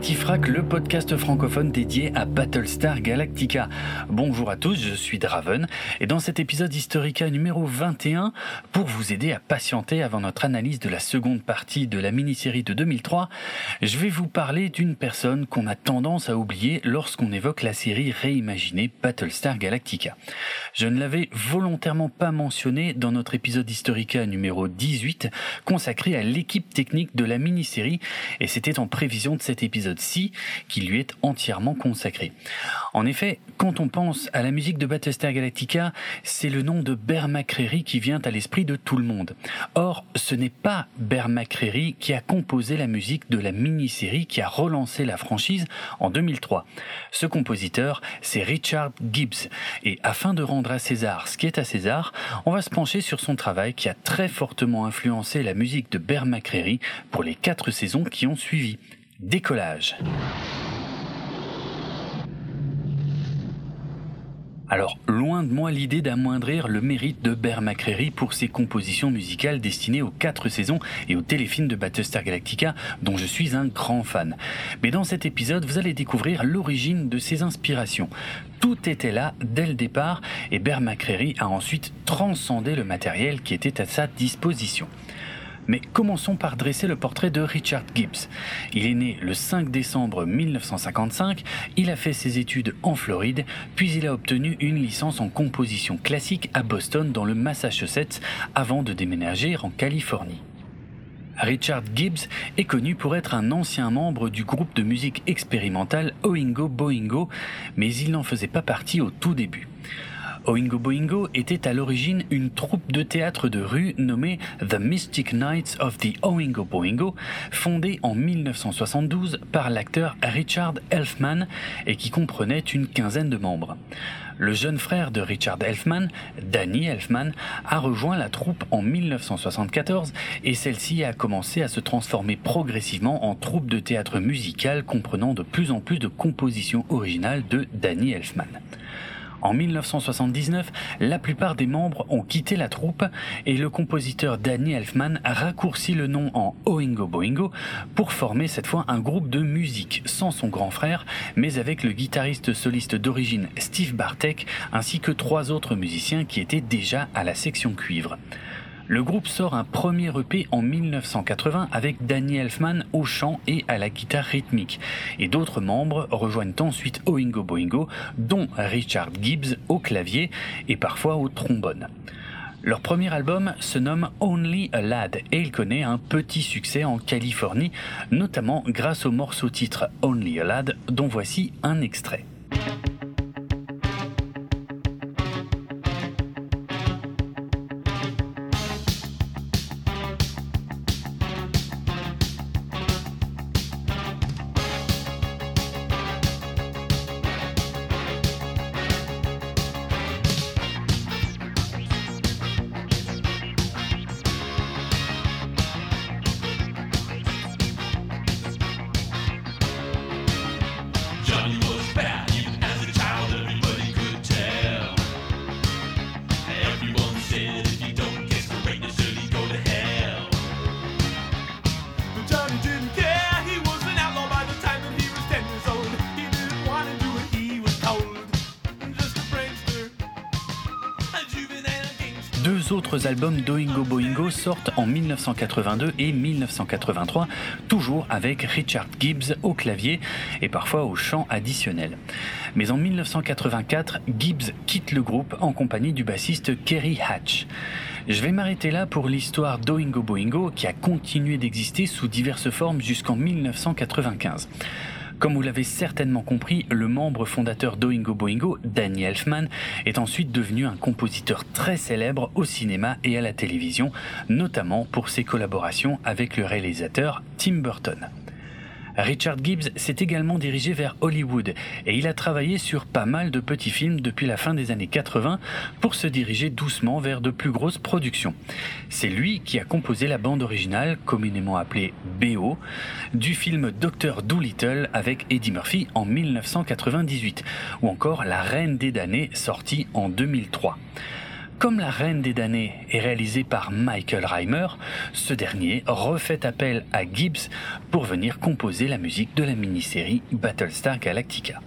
Le podcast francophone dédié à Battlestar Galactica. Bonjour à tous, je suis Draven et dans cet épisode Historica numéro 21, pour vous aider à patienter avant notre analyse de la seconde partie de la mini-série de 2003, je vais vous parler d'une personne qu'on a tendance à oublier lorsqu'on évoque la série réimaginée Battlestar Galactica. Je ne l'avais volontairement pas mentionné dans notre épisode Historica numéro 18 consacré à l'équipe technique de la mini-série et c'était en prévision de cet qui lui est entièrement consacré. En effet, quand on pense à la musique de Battlestar Galactica, c'est le nom de Bear McCreary qui vient à l'esprit de tout le monde. Or, ce n'est pas Bear McCreary qui a composé la musique de la mini-série qui a relancé la franchise en 2003. Ce compositeur, c'est Richard Gibbs. Et afin de rendre à César ce qui est à César, on va se pencher sur son travail qui a très fortement influencé la musique de Bear McCreary pour les quatre saisons qui ont suivi. Décollage. Alors, loin de moi l'idée d'amoindrir le mérite de Bear McCreary pour ses compositions musicales destinées aux quatre saisons et aux téléfilms de Battlestar Galactica, dont je suis un grand fan. Mais dans cet épisode, vous allez découvrir l'origine de ses inspirations. Tout était là dès le départ et Bear McCreary a ensuite transcendé le matériel qui était à sa disposition. Mais commençons par dresser le portrait de Richard Gibbs. Il est né le 5 décembre 1955, il a fait ses études en Floride, puis il a obtenu une licence en composition classique à Boston dans le Massachusetts avant de déménager en Californie. Richard Gibbs est connu pour être un ancien membre du groupe de musique expérimentale Oingo Boingo, mais il n'en faisait pas partie au tout début. Oingo Boingo était à l'origine une troupe de théâtre de rue nommée The Mystic Knights of the Oingo Boingo, fondée en 1972 par l'acteur Richard Elfman et qui comprenait une quinzaine de membres. Le jeune frère de Richard Elfman, Danny Elfman, a rejoint la troupe en 1974 et celle-ci a commencé à se transformer progressivement en troupe de théâtre musical comprenant de plus en plus de compositions originales de Danny Elfman. En 1979, la plupart des membres ont quitté la troupe et le compositeur Danny Elfman a raccourci le nom en Oingo Boingo pour former cette fois un groupe de musique sans son grand frère, mais avec le guitariste soliste d'origine Steve Bartek ainsi que trois autres musiciens qui étaient déjà à la section cuivre. Le groupe sort un premier EP en 1980 avec Danny Elfman au chant et à la guitare rythmique. Et d'autres membres rejoignent ensuite Oingo Boingo, dont Richard Gibbs au clavier et parfois au trombone. Leur premier album se nomme Only a Lad et il connaît un petit succès en Californie, notamment grâce au morceau titre Only a Lad dont voici un extrait. En 1982 et 1983, toujours avec Richard Gibbs au clavier et parfois au chant additionnel. Mais en 1984, Gibbs quitte le groupe en compagnie du bassiste Kerry Hatch. Je vais m'arrêter là pour l'histoire d'Oingo Boingo qui a continué d'exister sous diverses formes jusqu'en 1995. Comme vous l'avez certainement compris, le membre fondateur d'Oingo Boingo, Danny Elfman, est ensuite devenu un compositeur très célèbre au cinéma et à la télévision, notamment pour ses collaborations avec le réalisateur Tim Burton. Richard Gibbs s'est également dirigé vers Hollywood et il a travaillé sur pas mal de petits films depuis la fin des années 80 pour se diriger doucement vers de plus grosses productions. C'est lui qui a composé la bande originale, communément appelée BO, du film Dr. Dolittle avec Eddie Murphy en 1998 ou encore La Reine des damnés sorti en 2003. Comme La Reine des damnés est réalisée par Michael Reimer, ce dernier refait appel à Gibbs pour venir composer la musique de la mini-série Battlestar Galactica.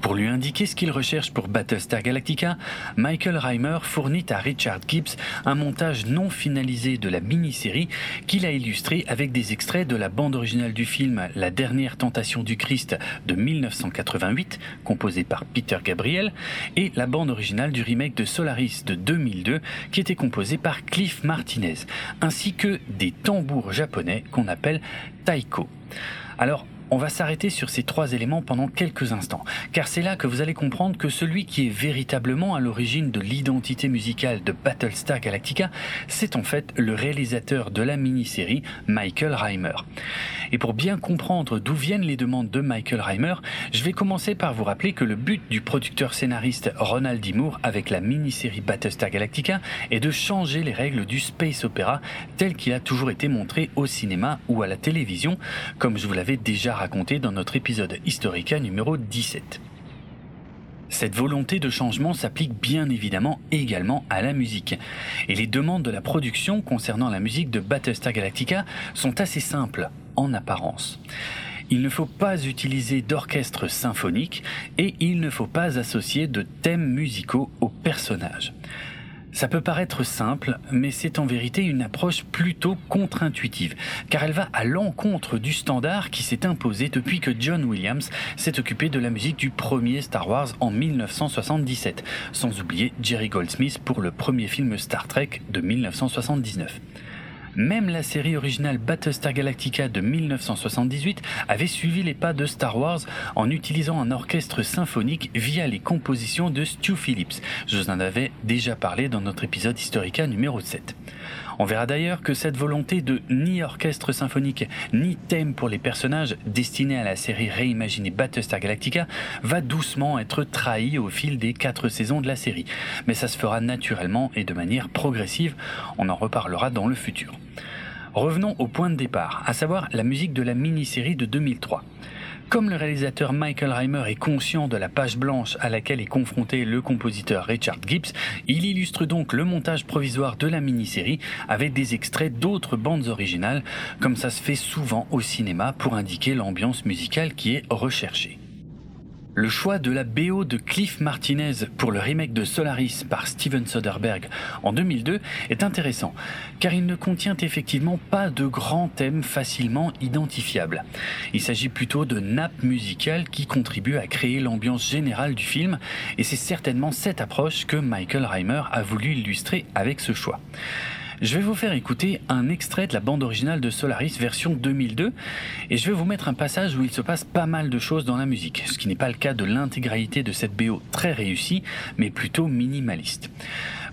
Pour lui indiquer ce qu'il recherche pour Battlestar Galactica, Michael Reimer fournit à Richard Gibbs un montage non finalisé de la mini-série qu'il a illustré avec des extraits de la bande originale du film La dernière tentation du Christ de 1988, composée par Peter Gabriel, et la bande originale du remake de Solaris de 2002, qui était composée par Cliff Martinez, ainsi que des tambours japonais qu'on appelle taiko. Alors, on va s'arrêter sur ces trois éléments pendant quelques instants, car c'est là que vous allez comprendre que celui qui est véritablement à l'origine de l'identité musicale de Battlestar Galactica, c'est en fait le réalisateur de la mini-série, Michael Reimer. Et pour bien comprendre d'où viennent les demandes de Michael Reimer, je vais commencer par vous rappeler que le but du producteur scénariste Ronald D. Moore avec la mini-série Battlestar Galactica est de changer les règles du space opéra tel qu'il a toujours été montré au cinéma ou à la télévision, comme je vous l'avais déjà raconté dans notre épisode Historica numéro 17. Cette volonté de changement s'applique bien évidemment également à la musique. Et les demandes de la production concernant la musique de Battlestar Galactica sont assez simples en apparence. Il ne faut pas utiliser d'orchestre symphonique et il ne faut pas associer de thèmes musicaux aux personnages. Ça peut paraître simple, mais c'est en vérité une approche plutôt contre-intuitive, car elle va à l'encontre du standard qui s'est imposé depuis que John Williams s'est occupé de la musique du premier Star Wars en 1977, sans oublier Jerry Goldsmith pour le premier film Star Trek de 1979. Même la série originale Battlestar Galactica de 1978 avait suivi les pas de Star Wars en utilisant un orchestre symphonique via les compositions de Stu Phillips. Je vous en avais déjà parlé dans notre épisode Historica numéro 7. On verra d'ailleurs que cette volonté de ni orchestre symphonique ni thème pour les personnages destinés à la série réimaginée Battlestar Galactica va doucement être trahie au fil des quatre saisons de la série. Mais ça se fera naturellement et de manière progressive, on en reparlera dans le futur. Revenons au point de départ, à savoir la musique de la mini-série de 2003. Comme le réalisateur Michael Reimer est conscient de la page blanche à laquelle est confronté le compositeur Richard Gibbs, il illustre donc le montage provisoire de la mini-série avec des extraits d'autres bandes originales, comme ça se fait souvent au cinéma pour indiquer l'ambiance musicale qui est recherchée. Le choix de la BO de Cliff Martinez pour le remake de Solaris par Steven Soderbergh en 2002 est intéressant, car il ne contient effectivement pas de grands thèmes facilement identifiables. Il s'agit plutôt de nappes musicales qui contribuent à créer l'ambiance générale du film, et c'est certainement cette approche que Michael Reimer a voulu illustrer avec ce choix. Je vais vous faire écouter un extrait de la bande originale de Solaris version 2002 et je vais vous mettre un passage où il se passe pas mal de choses dans la musique, ce qui n'est pas le cas de l'intégralité de cette BO très réussie, mais plutôt minimaliste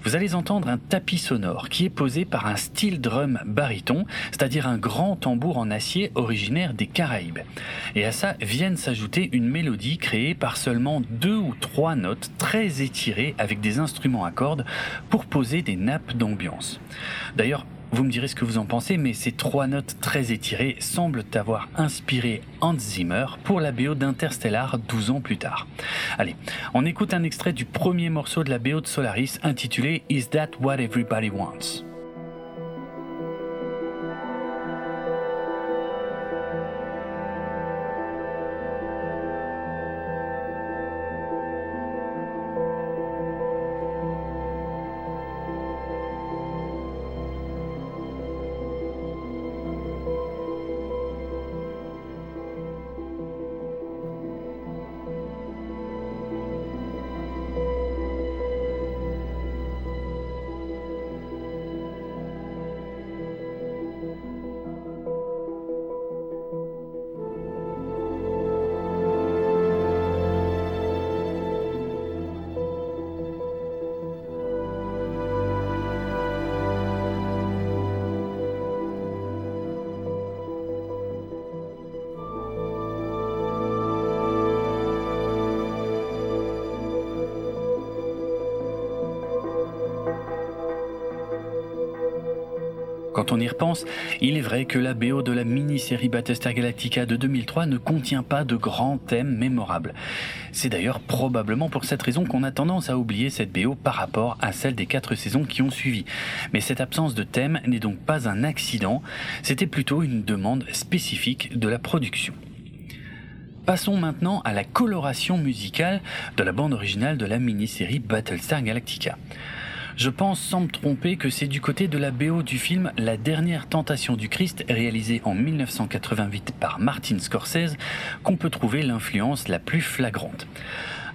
vous allez entendre un tapis sonore qui est posé par un style drum baryton, c'est-à-dire un grand tambour en acier originaire des Caraïbes. Et à ça viennent s'ajouter une mélodie créée par seulement deux ou trois notes très étirées avec des instruments à cordes pour poser des nappes d'ambiance. D'ailleurs, vous me direz ce que vous en pensez, mais ces trois notes très étirées semblent avoir inspiré Hans Zimmer pour la BO d'Interstellar 12 ans plus tard. Allez, on écoute un extrait du premier morceau de la BO de Solaris intitulé Is That What Everybody Wants? Quand on y repense, il est vrai que la BO de la mini-série Battlestar Galactica de 2003 ne contient pas de grands thèmes mémorables. C'est d'ailleurs probablement pour cette raison qu'on a tendance à oublier cette BO par rapport à celle des quatre saisons qui ont suivi. Mais cette absence de thème n'est donc pas un accident, c'était plutôt une demande spécifique de la production. Passons maintenant à la coloration musicale de la bande originale de la mini-série Battlestar Galactica. Je pense sans me tromper que c'est du côté de la BO du film La dernière tentation du Christ, réalisé en 1988 par Martin Scorsese, qu'on peut trouver l'influence la plus flagrante.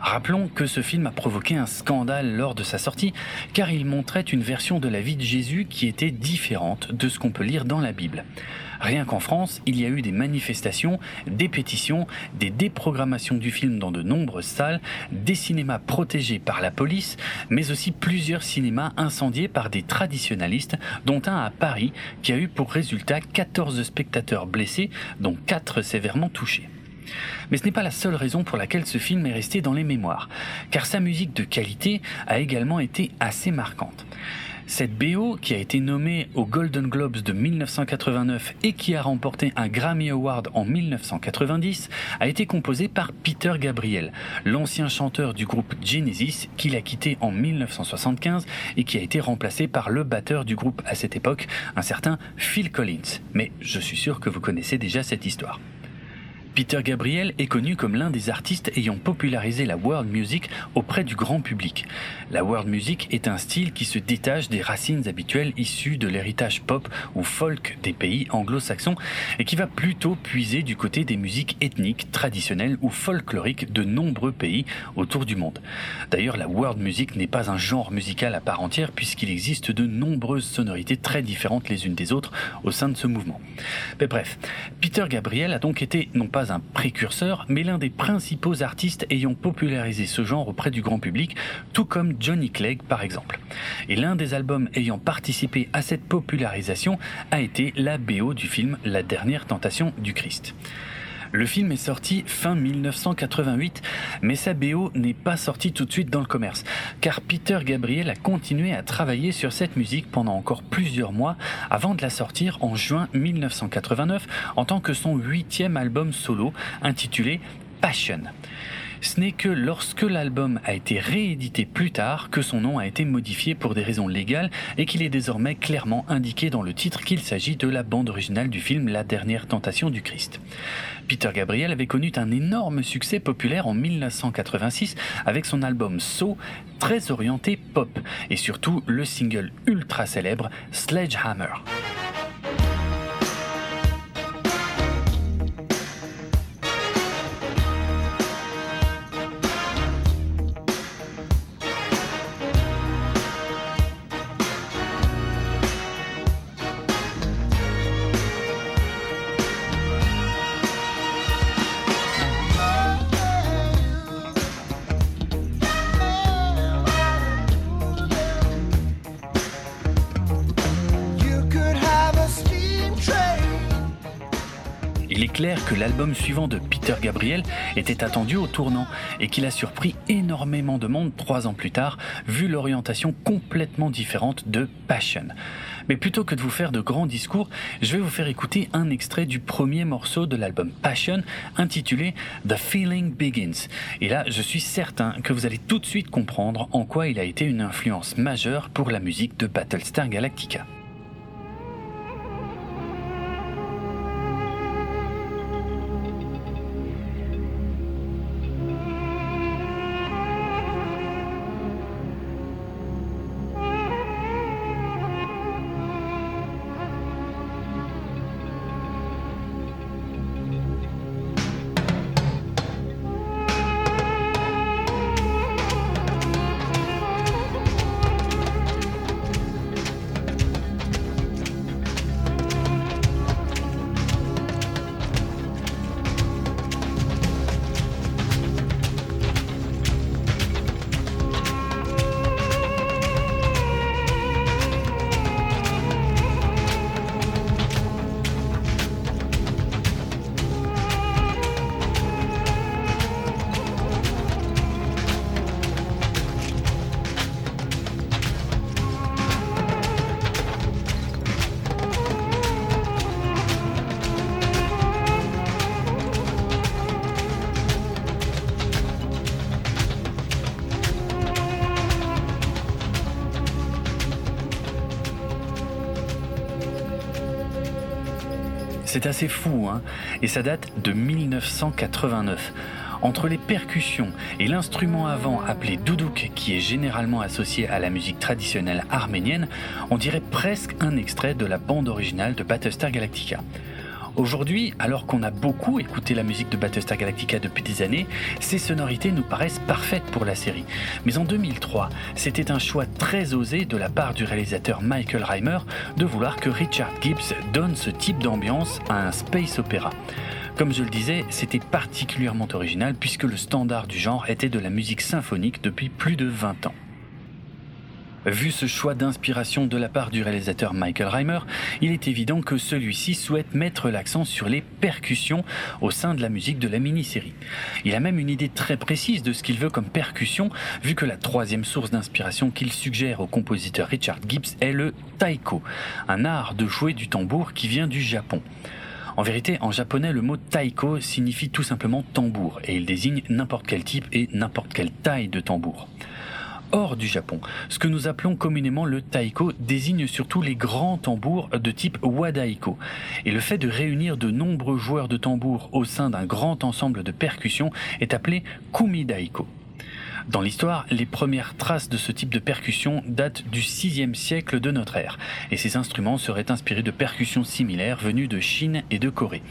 Rappelons que ce film a provoqué un scandale lors de sa sortie, car il montrait une version de la vie de Jésus qui était différente de ce qu'on peut lire dans la Bible. Rien qu'en France, il y a eu des manifestations, des pétitions, des déprogrammations du film dans de nombreuses salles, des cinémas protégés par la police, mais aussi plusieurs cinémas incendiés par des traditionalistes, dont un à Paris qui a eu pour résultat 14 spectateurs blessés, dont 4 sévèrement touchés. Mais ce n'est pas la seule raison pour laquelle ce film est resté dans les mémoires, car sa musique de qualité a également été assez marquante. Cette BO, qui a été nommée aux Golden Globes de 1989 et qui a remporté un Grammy Award en 1990, a été composée par Peter Gabriel, l'ancien chanteur du groupe Genesis qu'il a quitté en 1975 et qui a été remplacé par le batteur du groupe à cette époque, un certain Phil Collins. Mais je suis sûr que vous connaissez déjà cette histoire. Peter Gabriel est connu comme l'un des artistes ayant popularisé la world music auprès du grand public. La world music est un style qui se détache des racines habituelles issues de l'héritage pop ou folk des pays anglo-saxons et qui va plutôt puiser du côté des musiques ethniques, traditionnelles ou folkloriques de nombreux pays autour du monde. D'ailleurs, la world music n'est pas un genre musical à part entière puisqu'il existe de nombreuses sonorités très différentes les unes des autres au sein de ce mouvement. Mais bref, Peter Gabriel a donc été non pas un précurseur, mais l'un des principaux artistes ayant popularisé ce genre auprès du grand public, tout comme Johnny Clegg par exemple. Et l'un des albums ayant participé à cette popularisation a été la BO du film La dernière tentation du Christ. Le film est sorti fin 1988, mais sa BO n'est pas sortie tout de suite dans le commerce, car Peter Gabriel a continué à travailler sur cette musique pendant encore plusieurs mois avant de la sortir en juin 1989 en tant que son huitième album solo intitulé Passion. Ce n'est que lorsque l'album a été réédité plus tard que son nom a été modifié pour des raisons légales et qu'il est désormais clairement indiqué dans le titre qu'il s'agit de la bande originale du film La dernière tentation du Christ. Peter Gabriel avait connu un énorme succès populaire en 1986 avec son album So, très orienté pop, et surtout le single ultra célèbre Sledgehammer. L'album suivant de Peter Gabriel était attendu au tournant et qu'il a surpris énormément de monde trois ans plus tard, vu l'orientation complètement différente de Passion. Mais plutôt que de vous faire de grands discours, je vais vous faire écouter un extrait du premier morceau de l'album Passion intitulé The Feeling Begins. Et là, je suis certain que vous allez tout de suite comprendre en quoi il a été une influence majeure pour la musique de Battlestar Galactica. C'est assez fou, hein Et ça date de 1989. Entre les percussions et l'instrument avant appelé doudouk, qui est généralement associé à la musique traditionnelle arménienne, on dirait presque un extrait de la bande originale de Battlestar Galactica. Aujourd'hui, alors qu'on a beaucoup écouté la musique de Battlestar Galactica depuis des années, ces sonorités nous paraissent parfaites pour la série. Mais en 2003, c'était un choix très osé de la part du réalisateur Michael Reimer de vouloir que Richard Gibbs donne ce type d'ambiance à un space opéra. Comme je le disais, c'était particulièrement original puisque le standard du genre était de la musique symphonique depuis plus de 20 ans. Vu ce choix d'inspiration de la part du réalisateur Michael Reimer, il est évident que celui-ci souhaite mettre l'accent sur les percussions au sein de la musique de la mini-série. Il a même une idée très précise de ce qu'il veut comme percussion, vu que la troisième source d'inspiration qu'il suggère au compositeur Richard Gibbs est le taiko, un art de jouer du tambour qui vient du Japon. En vérité, en japonais, le mot taiko signifie tout simplement tambour et il désigne n'importe quel type et n'importe quelle taille de tambour hors du Japon. Ce que nous appelons communément le taiko désigne surtout les grands tambours de type wadaiko. Et le fait de réunir de nombreux joueurs de tambour au sein d'un grand ensemble de percussions est appelé kumidaiko. Dans l'histoire, les premières traces de ce type de percussion datent du 6e siècle de notre ère, et ces instruments seraient inspirés de percussions similaires venues de Chine et de Corée.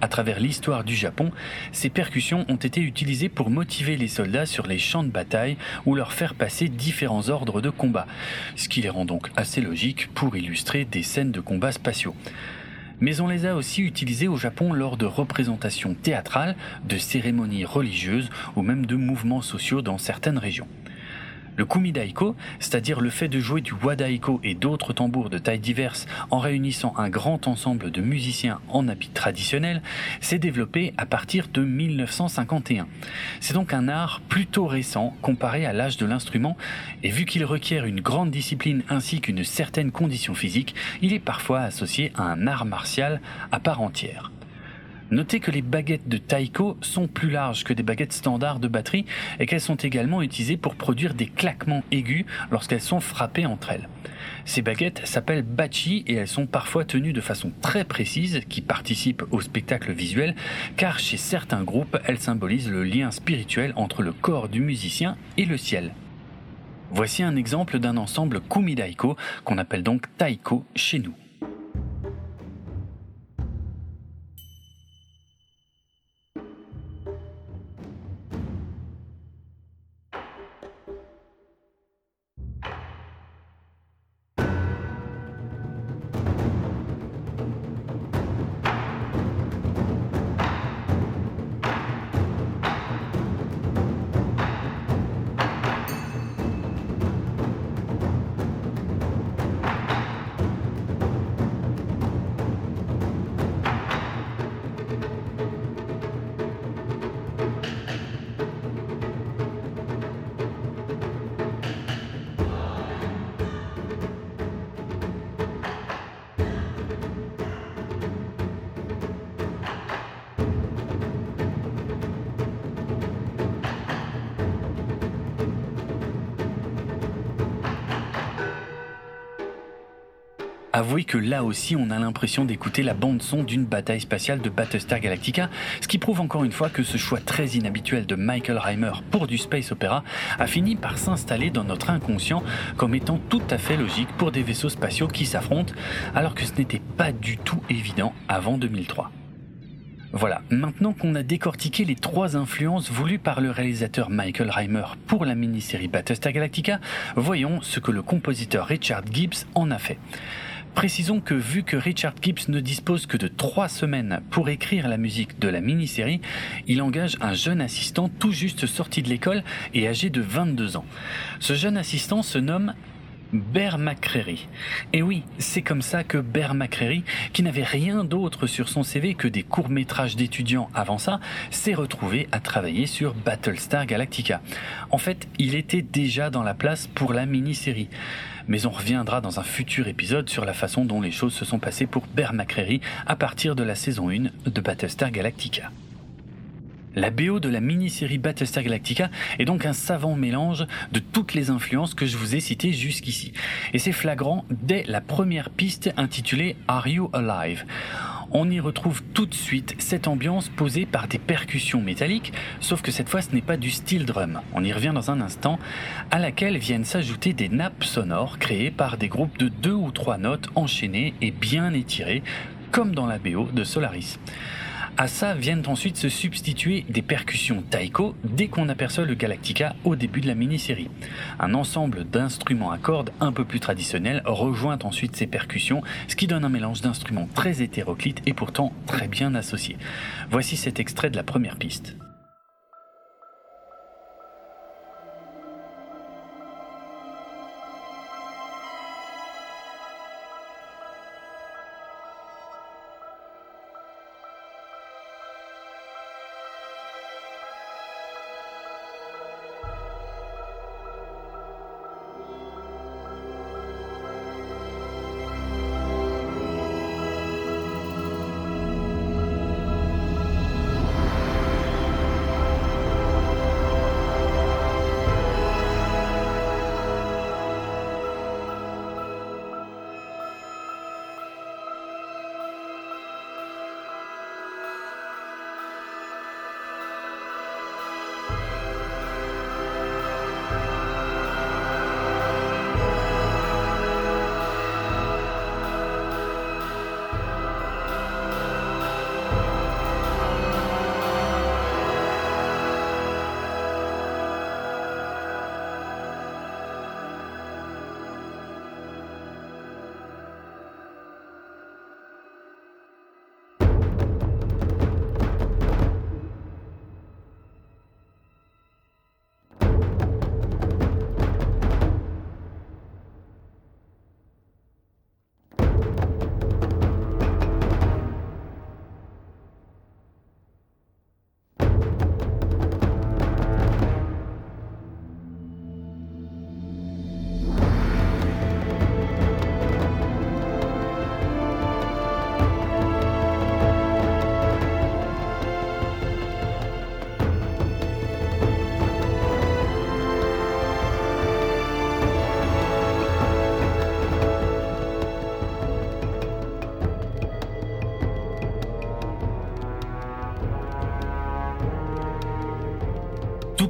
À travers l'histoire du Japon, ces percussions ont été utilisées pour motiver les soldats sur les champs de bataille ou leur faire passer différents ordres de combat, ce qui les rend donc assez logique pour illustrer des scènes de combat spatiaux mais on les a aussi utilisés au Japon lors de représentations théâtrales, de cérémonies religieuses ou même de mouvements sociaux dans certaines régions. Le kumidaiko, c'est-à-dire le fait de jouer du wadaiko et d'autres tambours de tailles diverses en réunissant un grand ensemble de musiciens en habits traditionnels, s'est développé à partir de 1951. C'est donc un art plutôt récent comparé à l'âge de l'instrument, et vu qu'il requiert une grande discipline ainsi qu'une certaine condition physique, il est parfois associé à un art martial à part entière. Notez que les baguettes de taiko sont plus larges que des baguettes standards de batterie et qu'elles sont également utilisées pour produire des claquements aigus lorsqu'elles sont frappées entre elles. Ces baguettes s'appellent bachi et elles sont parfois tenues de façon très précise qui participe au spectacle visuel car chez certains groupes elles symbolisent le lien spirituel entre le corps du musicien et le ciel. Voici un exemple d'un ensemble kumidaiko qu'on appelle donc taiko chez nous. Avouez que là aussi on a l'impression d'écouter la bande son d'une bataille spatiale de Battlestar Galactica, ce qui prouve encore une fois que ce choix très inhabituel de Michael Reimer pour du space opéra a fini par s'installer dans notre inconscient comme étant tout à fait logique pour des vaisseaux spatiaux qui s'affrontent, alors que ce n'était pas du tout évident avant 2003. Voilà, maintenant qu'on a décortiqué les trois influences voulues par le réalisateur Michael Reimer pour la mini-série Battlestar Galactica, voyons ce que le compositeur Richard Gibbs en a fait. Précisons que vu que Richard Gibbs ne dispose que de trois semaines pour écrire la musique de la mini-série, il engage un jeune assistant tout juste sorti de l'école et âgé de 22 ans. Ce jeune assistant se nomme Bear McCreary. Et oui, c'est comme ça que Bear McCreary, qui n'avait rien d'autre sur son CV que des courts-métrages d'étudiants avant ça, s'est retrouvé à travailler sur Battlestar Galactica. En fait, il était déjà dans la place pour la mini-série mais on reviendra dans un futur épisode sur la façon dont les choses se sont passées pour Bear McCreary à partir de la saison 1 de Battlestar Galactica. La BO de la mini-série Battlestar Galactica est donc un savant mélange de toutes les influences que je vous ai citées jusqu'ici. Et c'est flagrant dès la première piste intitulée Are You Alive? On y retrouve tout de suite cette ambiance posée par des percussions métalliques, sauf que cette fois ce n'est pas du steel drum, on y revient dans un instant, à laquelle viennent s'ajouter des nappes sonores créées par des groupes de deux ou trois notes enchaînées et bien étirées, comme dans la BO de Solaris. À ça viennent ensuite se substituer des percussions taiko dès qu'on aperçoit le Galactica au début de la mini-série. Un ensemble d'instruments à cordes un peu plus traditionnels rejoint ensuite ces percussions, ce qui donne un mélange d'instruments très hétéroclites et pourtant très bien associés. Voici cet extrait de la première piste.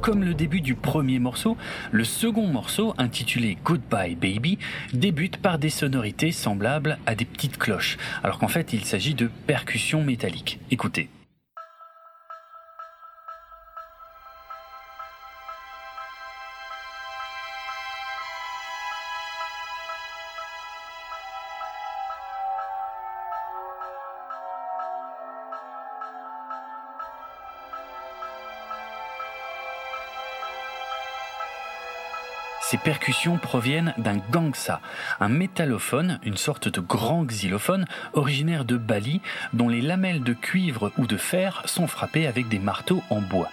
Comme le début du premier morceau, le second morceau, intitulé Goodbye Baby, débute par des sonorités semblables à des petites cloches, alors qu'en fait il s'agit de percussions métalliques. Écoutez. Ces percussions proviennent d'un gangsa, un métallophone, une sorte de grand xylophone originaire de Bali, dont les lamelles de cuivre ou de fer sont frappées avec des marteaux en bois.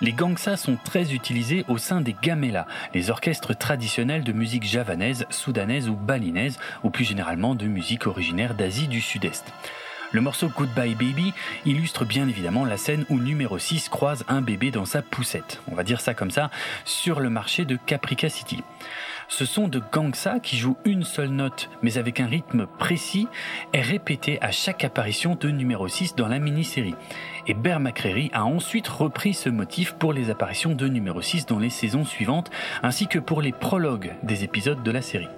Les gangsas sont très utilisés au sein des gamelas, les orchestres traditionnels de musique javanaise, soudanaise ou balinaise, ou plus généralement de musique originaire d'Asie du Sud-Est. Le morceau Goodbye Baby illustre bien évidemment la scène où numéro 6 croise un bébé dans sa poussette, on va dire ça comme ça, sur le marché de Caprica City. Ce son de gangsa qui joue une seule note mais avec un rythme précis est répété à chaque apparition de numéro 6 dans la mini-série. Et Bear McCreary a ensuite repris ce motif pour les apparitions de numéro 6 dans les saisons suivantes ainsi que pour les prologues des épisodes de la série.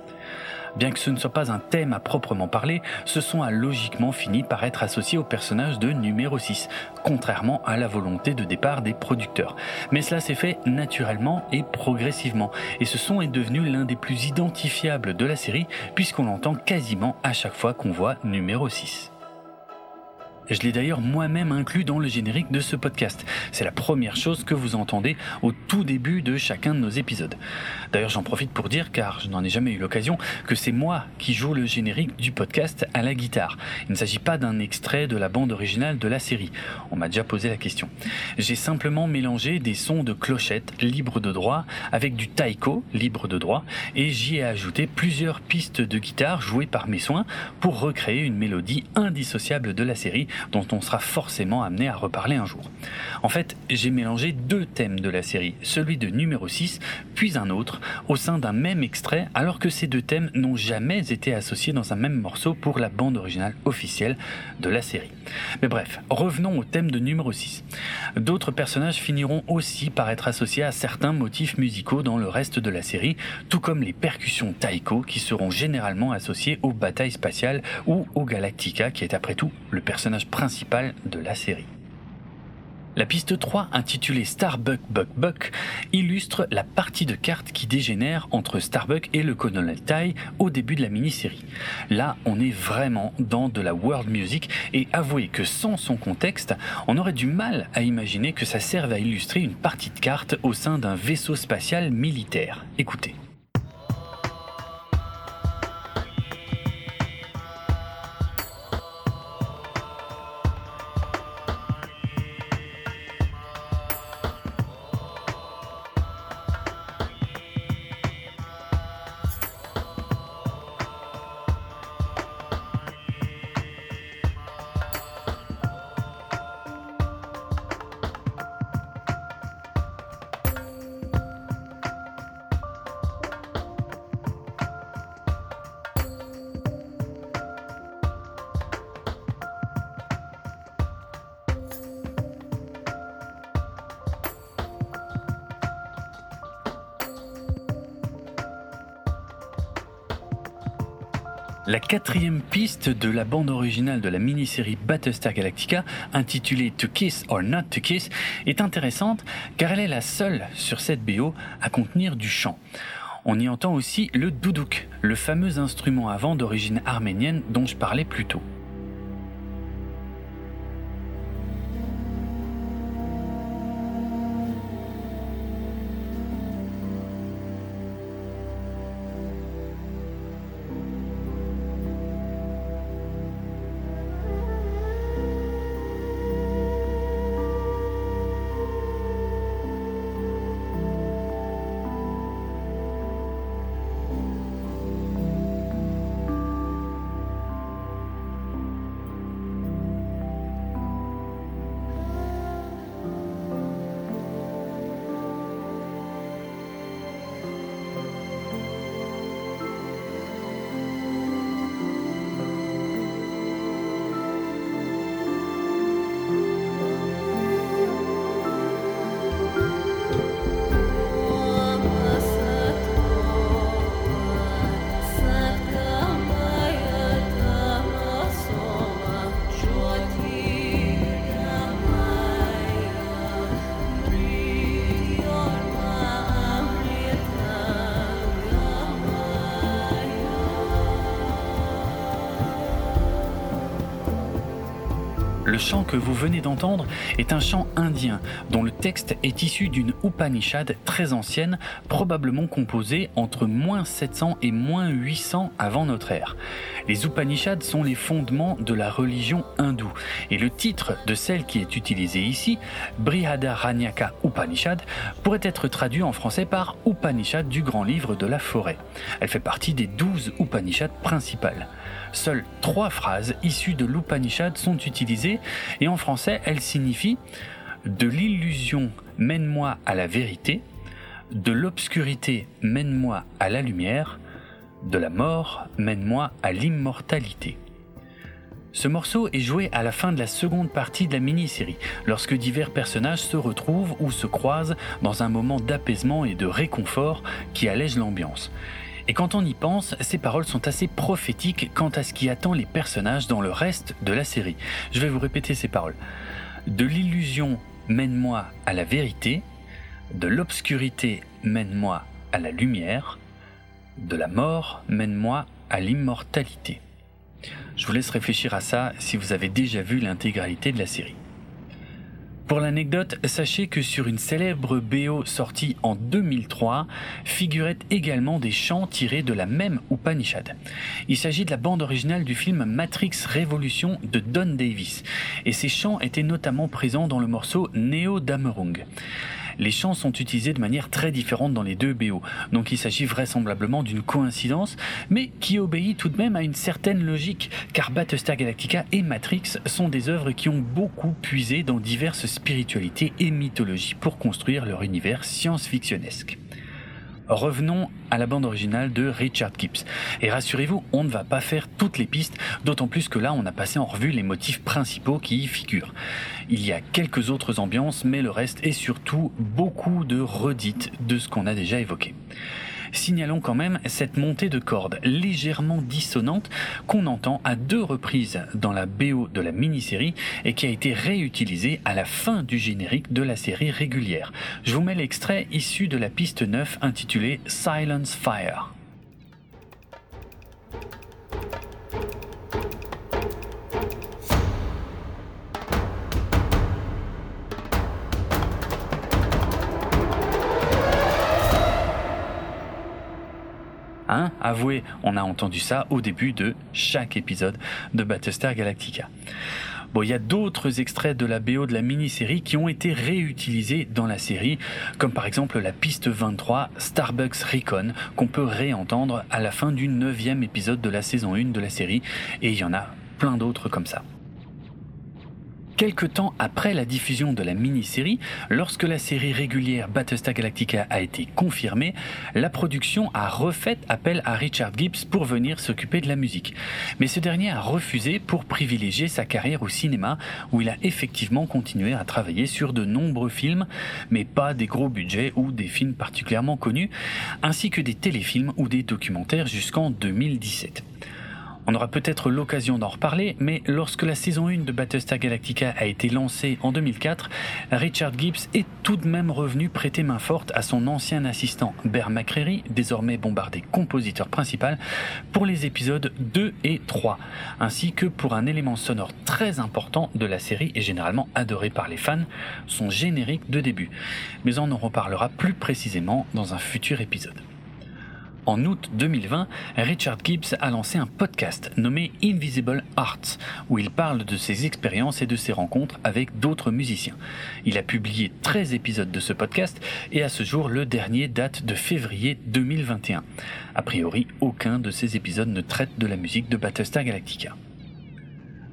Bien que ce ne soit pas un thème à proprement parler, ce son a logiquement fini par être associé au personnage de numéro 6, contrairement à la volonté de départ des producteurs. Mais cela s'est fait naturellement et progressivement, et ce son est devenu l'un des plus identifiables de la série, puisqu'on l'entend quasiment à chaque fois qu'on voit numéro 6. Je l'ai d'ailleurs moi-même inclus dans le générique de ce podcast. C'est la première chose que vous entendez au tout début de chacun de nos épisodes. D'ailleurs, j'en profite pour dire, car je n'en ai jamais eu l'occasion, que c'est moi qui joue le générique du podcast à la guitare. Il ne s'agit pas d'un extrait de la bande originale de la série. On m'a déjà posé la question. J'ai simplement mélangé des sons de clochettes libres de droit avec du taiko libre de droit et j'y ai ajouté plusieurs pistes de guitare jouées par mes soins pour recréer une mélodie indissociable de la série dont on sera forcément amené à reparler un jour. En fait, j'ai mélangé deux thèmes de la série, celui de numéro 6, puis un autre, au sein d'un même extrait, alors que ces deux thèmes n'ont jamais été associés dans un même morceau pour la bande originale officielle de la série. Mais bref, revenons au thème de numéro 6. D'autres personnages finiront aussi par être associés à certains motifs musicaux dans le reste de la série, tout comme les percussions taiko qui seront généralement associées aux batailles spatiales ou au Galactica qui est après tout le personnage principal de la série. La piste 3, intitulée Starbuck Buck Buck, illustre la partie de cartes qui dégénère entre Starbuck et le colonel Tai au début de la mini-série. Là, on est vraiment dans de la world music et avouez que sans son contexte, on aurait du mal à imaginer que ça serve à illustrer une partie de cartes au sein d'un vaisseau spatial militaire. Écoutez. La quatrième piste de la bande originale de la mini-série Battlestar Galactica, intitulée To Kiss or Not to Kiss, est intéressante car elle est la seule sur cette BO à contenir du chant. On y entend aussi le doudouk, le fameux instrument avant d'origine arménienne dont je parlais plus tôt. Chant que vous venez d'entendre est un chant indien dont le texte est issu d'une Upanishad très ancienne, probablement composée entre moins 700 et moins 800 avant notre ère. Les Upanishads sont les fondements de la religion hindoue et le titre de celle qui est utilisée ici, Brihadaranyaka Upanishad, pourrait être traduit en français par Upanishad du grand livre de la forêt. Elle fait partie des douze Upanishads principales. Seules trois phrases issues de l'Upanishad sont utilisées et en français elles signifient de l'illusion mène-moi à la vérité, de l'obscurité mène-moi à la lumière, de la mort mène-moi à l'immortalité. Ce morceau est joué à la fin de la seconde partie de la mini-série, lorsque divers personnages se retrouvent ou se croisent dans un moment d'apaisement et de réconfort qui allège l'ambiance. Et quand on y pense, ces paroles sont assez prophétiques quant à ce qui attend les personnages dans le reste de la série. Je vais vous répéter ces paroles. De l'illusion mène-moi à la vérité, de l'obscurité mène-moi à la lumière, de la mort mène-moi à l'immortalité. Je vous laisse réfléchir à ça si vous avez déjà vu l'intégralité de la série. Pour l'anecdote, sachez que sur une célèbre BO sortie en 2003 figuraient également des chants tirés de la même Upanishad. Il s'agit de la bande originale du film Matrix Révolution de Don Davis, et ces chants étaient notamment présents dans le morceau Neo Damerung. Les chants sont utilisés de manière très différente dans les deux BO, donc il s'agit vraisemblablement d'une coïncidence, mais qui obéit tout de même à une certaine logique, car Battlestar Galactica et Matrix sont des œuvres qui ont beaucoup puisé dans diverses spiritualités et mythologies pour construire leur univers science-fictionnesque. Revenons à la bande originale de Richard Gibbs. Et rassurez-vous, on ne va pas faire toutes les pistes, d'autant plus que là on a passé en revue les motifs principaux qui y figurent. Il y a quelques autres ambiances, mais le reste est surtout beaucoup de redites de ce qu'on a déjà évoqué. Signalons quand même cette montée de cordes légèrement dissonante qu'on entend à deux reprises dans la BO de la mini-série et qui a été réutilisée à la fin du générique de la série régulière. Je vous mets l'extrait issu de la piste 9 intitulée Silence Fire. Hein Avouez, on a entendu ça au début de chaque épisode de Battlestar Galactica. Bon, il y a d'autres extraits de la BO de la mini-série qui ont été réutilisés dans la série, comme par exemple la piste 23 Starbucks Recon, qu'on peut réentendre à la fin du neuvième épisode de la saison 1 de la série, et il y en a plein d'autres comme ça. Quelque temps après la diffusion de la mini-série, lorsque la série régulière Battlestar Galactica a été confirmée, la production a refait appel à Richard Gibbs pour venir s'occuper de la musique. Mais ce dernier a refusé pour privilégier sa carrière au cinéma, où il a effectivement continué à travailler sur de nombreux films, mais pas des gros budgets ou des films particulièrement connus, ainsi que des téléfilms ou des documentaires jusqu'en 2017. On aura peut-être l'occasion d'en reparler, mais lorsque la saison 1 de Battlestar Galactica a été lancée en 2004, Richard Gibbs est tout de même revenu prêter main forte à son ancien assistant Bear McCreary, désormais bombardé compositeur principal, pour les épisodes 2 et 3, ainsi que pour un élément sonore très important de la série et généralement adoré par les fans, son générique de début. Mais on en reparlera plus précisément dans un futur épisode. En août 2020, Richard Gibbs a lancé un podcast nommé Invisible Arts, où il parle de ses expériences et de ses rencontres avec d'autres musiciens. Il a publié 13 épisodes de ce podcast et à ce jour, le dernier date de février 2021. A priori, aucun de ces épisodes ne traite de la musique de Battlestar Galactica.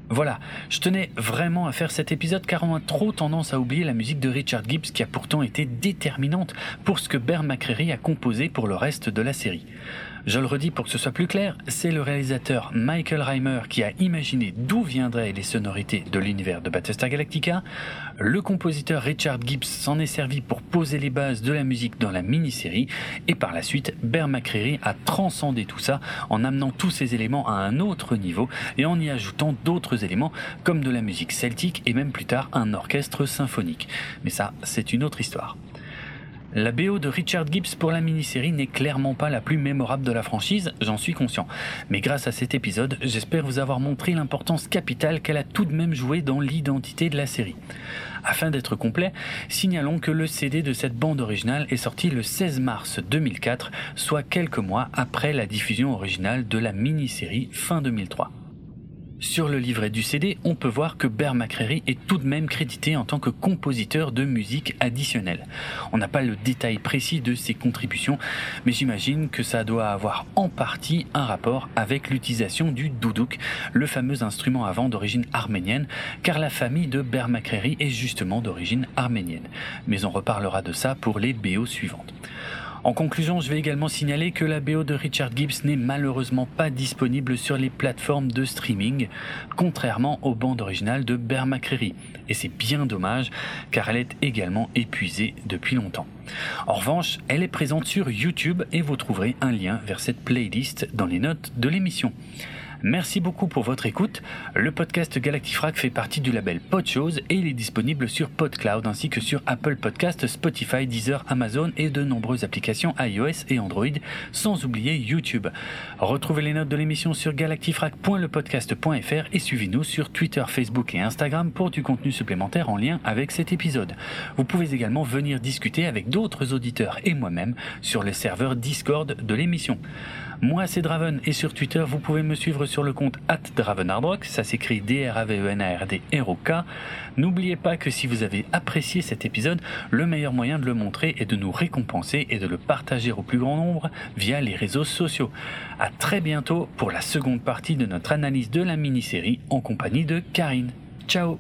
Voilà, je tenais vraiment à faire cet épisode car on a trop tendance à oublier la musique de Richard Gibbs qui a pourtant été déterminante pour ce que Bear McCreary a composé pour le reste de la série. Je le redis pour que ce soit plus clair, c'est le réalisateur Michael Reimer qui a imaginé d'où viendraient les sonorités de l'univers de Battlestar Galactica. Le compositeur Richard Gibbs s'en est servi pour poser les bases de la musique dans la mini-série. Et par la suite, Bear McCreary a transcendé tout ça en amenant tous ces éléments à un autre niveau et en y ajoutant d'autres éléments comme de la musique celtique et même plus tard un orchestre symphonique. Mais ça, c'est une autre histoire. La BO de Richard Gibbs pour la mini-série n'est clairement pas la plus mémorable de la franchise, j'en suis conscient. Mais grâce à cet épisode, j'espère vous avoir montré l'importance capitale qu'elle a tout de même joué dans l'identité de la série. Afin d'être complet, signalons que le CD de cette bande originale est sorti le 16 mars 2004, soit quelques mois après la diffusion originale de la mini-série fin 2003. Sur le livret du CD, on peut voir que Bear McCreary est tout de même crédité en tant que compositeur de musique additionnelle. On n'a pas le détail précis de ses contributions, mais j'imagine que ça doit avoir en partie un rapport avec l'utilisation du doudouk, le fameux instrument avant d'origine arménienne, car la famille de Bear McCreary est justement d'origine arménienne. Mais on reparlera de ça pour les BO suivantes. En conclusion, je vais également signaler que la BO de Richard Gibbs n'est malheureusement pas disponible sur les plateformes de streaming, contrairement aux bandes originales de Bear McCreary. Et c'est bien dommage, car elle est également épuisée depuis longtemps. En revanche, elle est présente sur YouTube et vous trouverez un lien vers cette playlist dans les notes de l'émission. Merci beaucoup pour votre écoute. Le podcast Galactifrac fait partie du label Podchose et il est disponible sur PodCloud ainsi que sur Apple Podcast, Spotify, Deezer, Amazon et de nombreuses applications iOS et Android, sans oublier YouTube. Retrouvez les notes de l'émission sur galactifrac.lepodcast.fr et suivez-nous sur Twitter, Facebook et Instagram pour du contenu supplémentaire en lien avec cet épisode. Vous pouvez également venir discuter avec d'autres auditeurs et moi-même sur le serveur Discord de l'émission. Moi, c'est Draven et sur Twitter, vous pouvez me suivre sur le compte @dravenardrock, ça s'écrit D-R-A-V-E-N-A-R-D-R-O-K. N'oubliez pas que si vous avez apprécié cet épisode, le meilleur moyen de le montrer est de nous récompenser et de le partager au plus grand nombre via les réseaux sociaux. À très bientôt pour la seconde partie de notre analyse de la mini-série en compagnie de Karine. Ciao